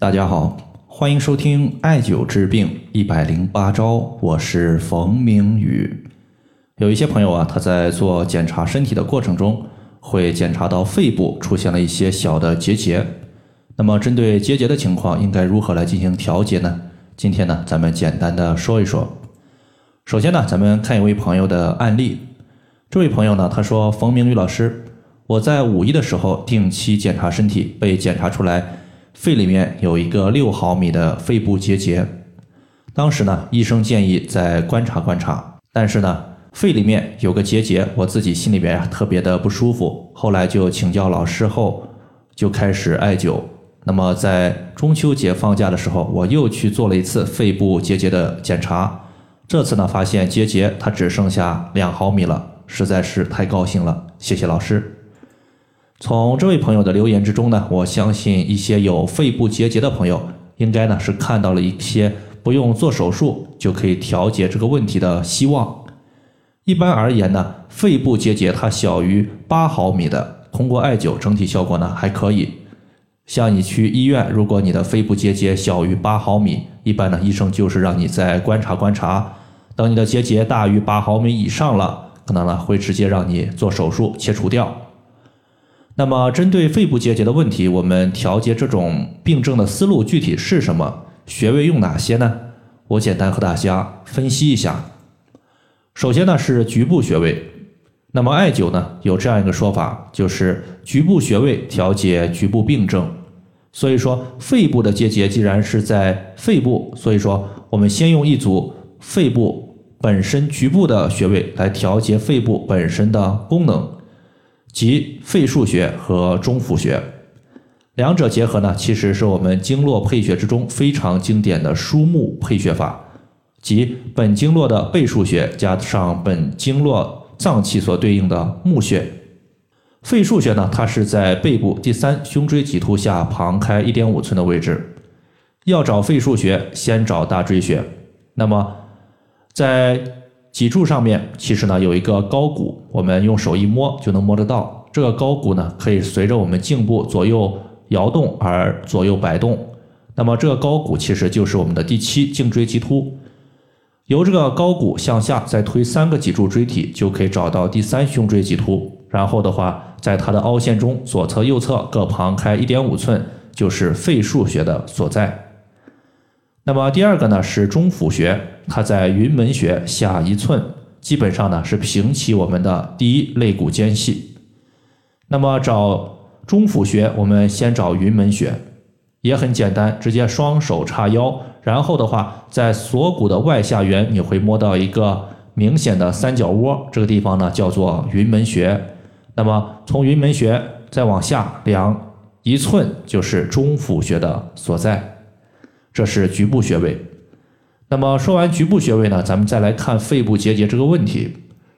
大家好，欢迎收听艾灸治病一百零八招，我是冯明宇。有一些朋友啊，他在做检查身体的过程中，会检查到肺部出现了一些小的结节。那么，针对结节的情况，应该如何来进行调节呢？今天呢，咱们简单的说一说。首先呢，咱们看一位朋友的案例。这位朋友呢，他说：“冯明宇老师，我在五一的时候定期检查身体，被检查出来。”肺里面有一个六毫米的肺部结节，当时呢，医生建议再观察观察，但是呢，肺里面有个结节，我自己心里边特别的不舒服，后来就请教老师后，就开始艾灸。那么在中秋节放假的时候，我又去做了一次肺部结节的检查，这次呢，发现结节它只剩下两毫米了，实在是太高兴了，谢谢老师。从这位朋友的留言之中呢，我相信一些有肺部结节的朋友，应该呢是看到了一些不用做手术就可以调节这个问题的希望。一般而言呢，肺部结节它小于八毫米的，通过艾灸整体效果呢还可以。像你去医院，如果你的肺部结节小于八毫米，一般呢医生就是让你再观察观察，等你的结节大于八毫米以上了，可能呢会直接让你做手术切除掉。那么，针对肺部结节的问题，我们调节这种病症的思路具体是什么？穴位用哪些呢？我简单和大家分析一下。首先呢是局部穴位。那么艾灸呢有这样一个说法，就是局部穴位调节局部病症。所以说，肺部的结节既然是在肺部，所以说我们先用一组肺部本身局部的穴位来调节肺部本身的功能。即肺腧穴和中府穴，两者结合呢，其实是我们经络配穴之中非常经典的枢木配穴法，即本经络的背腧穴加上本经络脏器所对应的募穴。肺腧穴呢，它是在背部第三胸椎棘突下旁开一点五寸的位置。要找肺腧穴，先找大椎穴。那么在脊柱上面其实呢有一个高骨，我们用手一摸就能摸得到。这个高骨呢可以随着我们颈部左右摇动而左右摆动。那么这个高骨其实就是我们的第七颈椎棘突。由这个高骨向下再推三个脊柱椎体，就可以找到第三胸椎棘突。然后的话，在它的凹陷中左侧、右侧各旁开一点五寸，就是肺腧穴的所在。那么第二个呢是中府穴，它在云门穴下一寸，基本上呢是平齐我们的第一肋骨间隙。那么找中府穴，我们先找云门穴，也很简单，直接双手叉腰，然后的话在锁骨的外下缘，你会摸到一个明显的三角窝，这个地方呢叫做云门穴。那么从云门穴再往下量一寸，就是中府穴的所在。这是局部穴位。那么说完局部穴位呢，咱们再来看肺部结节这个问题。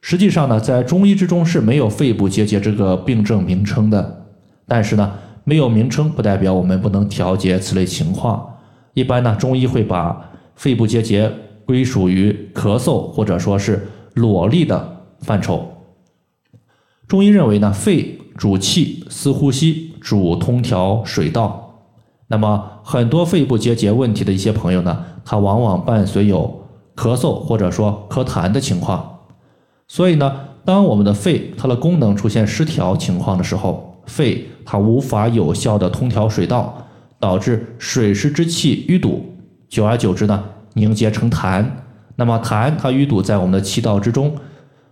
实际上呢，在中医之中是没有肺部结节这个病症名称的。但是呢，没有名称不代表我们不能调节此类情况。一般呢，中医会把肺部结节归属于咳嗽或者说是裸痢的范畴。中医认为呢，肺主气司呼吸，主通调水道。那么很多肺部结节问题的一些朋友呢，他往往伴随有咳嗽或者说咳痰的情况。所以呢，当我们的肺它的功能出现失调情况的时候，肺它无法有效的通调水道，导致水湿之气淤堵，久而久之呢，凝结成痰。那么痰它淤堵在我们的气道之中，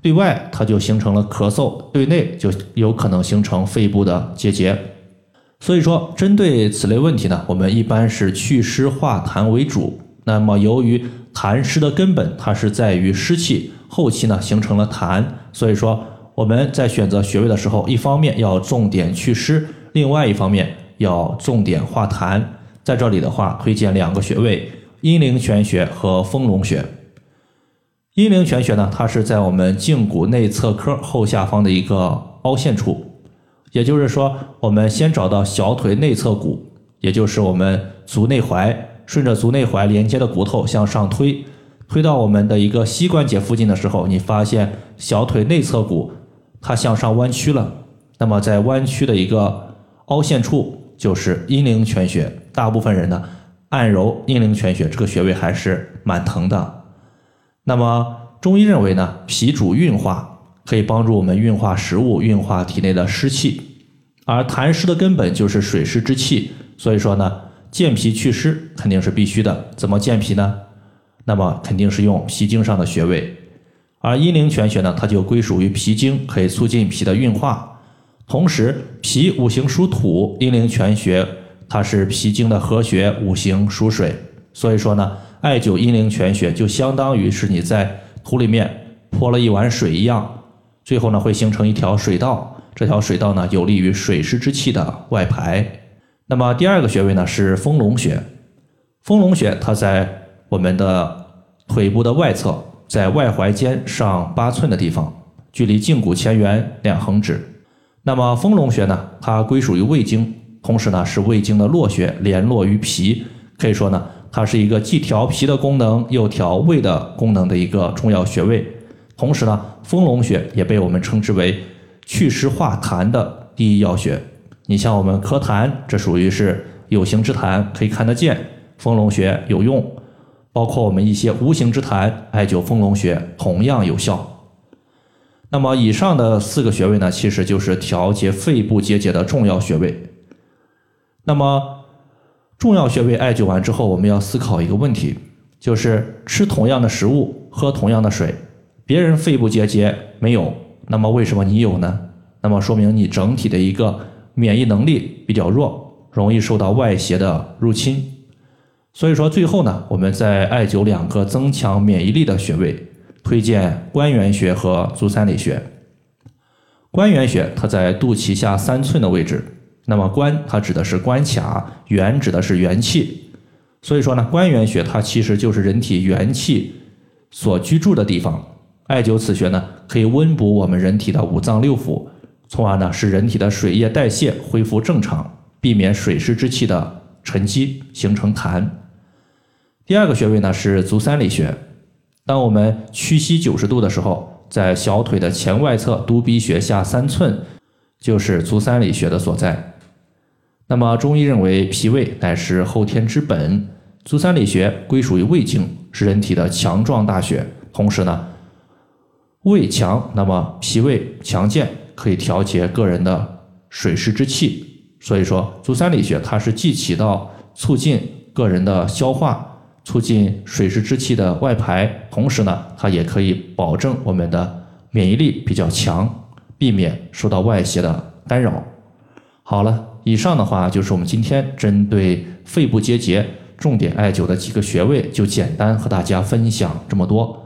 对外它就形成了咳嗽，对内就有可能形成肺部的结节。所以说，针对此类问题呢，我们一般是祛湿化痰为主。那么，由于痰湿的根本它是在于湿气，后期呢形成了痰，所以说我们在选择穴位的时候，一方面要重点祛湿，另外一方面要重点化痰。在这里的话，推荐两个穴位：阴陵泉穴和丰隆穴。阴陵泉穴呢，它是在我们胫骨内侧髁后下方的一个凹陷处。也就是说，我们先找到小腿内侧骨，也就是我们足内踝，顺着足内踝连接的骨头向上推，推到我们的一个膝关节附近的时候，你发现小腿内侧骨它向上弯曲了。那么在弯曲的一个凹陷处，就是阴陵泉穴。大部分人呢，按揉阴陵泉穴这个穴位还是蛮疼的。那么中医认为呢，脾主运化，可以帮助我们运化食物，运化体内的湿气。而痰湿的根本就是水湿之气，所以说呢，健脾祛湿肯定是必须的。怎么健脾呢？那么肯定是用脾经上的穴位。而阴陵泉穴呢，它就归属于脾经，可以促进脾的运化。同时，脾五行属土，阴陵泉穴。它是脾经的合穴，五行属水，所以说呢，艾灸阴陵泉穴就相当于是你在土里面泼了一碗水一样，最后呢会形成一条水道，这条水道呢有利于水湿之气的外排。那么第二个穴位呢是丰隆穴，丰隆穴它在我们的腿部的外侧，在外踝尖上八寸的地方，距离胫骨前缘两横指。那么丰隆穴呢，它归属于胃经。同时呢，是胃经的络穴，联络于脾，可以说呢，它是一个既调脾的功能又调胃的功能的一个重要穴位。同时呢，丰隆穴也被我们称之为祛湿化痰的第一要穴。你像我们咳痰，这属于是有形之痰，可以看得见，丰隆穴有用。包括我们一些无形之痰，艾灸丰隆穴同样有效。那么以上的四个穴位呢，其实就是调节肺部结节的重要穴位。那么，重要穴位艾灸完之后，我们要思考一个问题，就是吃同样的食物，喝同样的水，别人肺部结节没有，那么为什么你有呢？那么说明你整体的一个免疫能力比较弱，容易受到外邪的入侵。所以说，最后呢，我们在艾灸两个增强免疫力的穴位，推荐关元穴和足三里穴。关元穴它在肚脐下三寸的位置。那么关它指的是关卡，元指的是元气，所以说呢，关元穴它其实就是人体元气所居住的地方。艾灸此穴呢，可以温补我们人体的五脏六腑，从而呢使人体的水液代谢恢复正常，避免水湿之气的沉积形成痰。第二个穴位呢是足三里穴，当我们屈膝九十度的时候，在小腿的前外侧督鼻穴下三寸，就是足三里穴的所在。那么中医认为，脾胃乃是后天之本，足三里穴归属于胃经，是人体的强壮大穴。同时呢，胃强，那么脾胃强健，可以调节个人的水湿之气。所以说，足三里穴它是既起到促进个人的消化、促进水湿之气的外排，同时呢，它也可以保证我们的免疫力比较强，避免受到外邪的干扰。好了。以上的话就是我们今天针对肺部结节重点艾灸的几个穴位，就简单和大家分享这么多。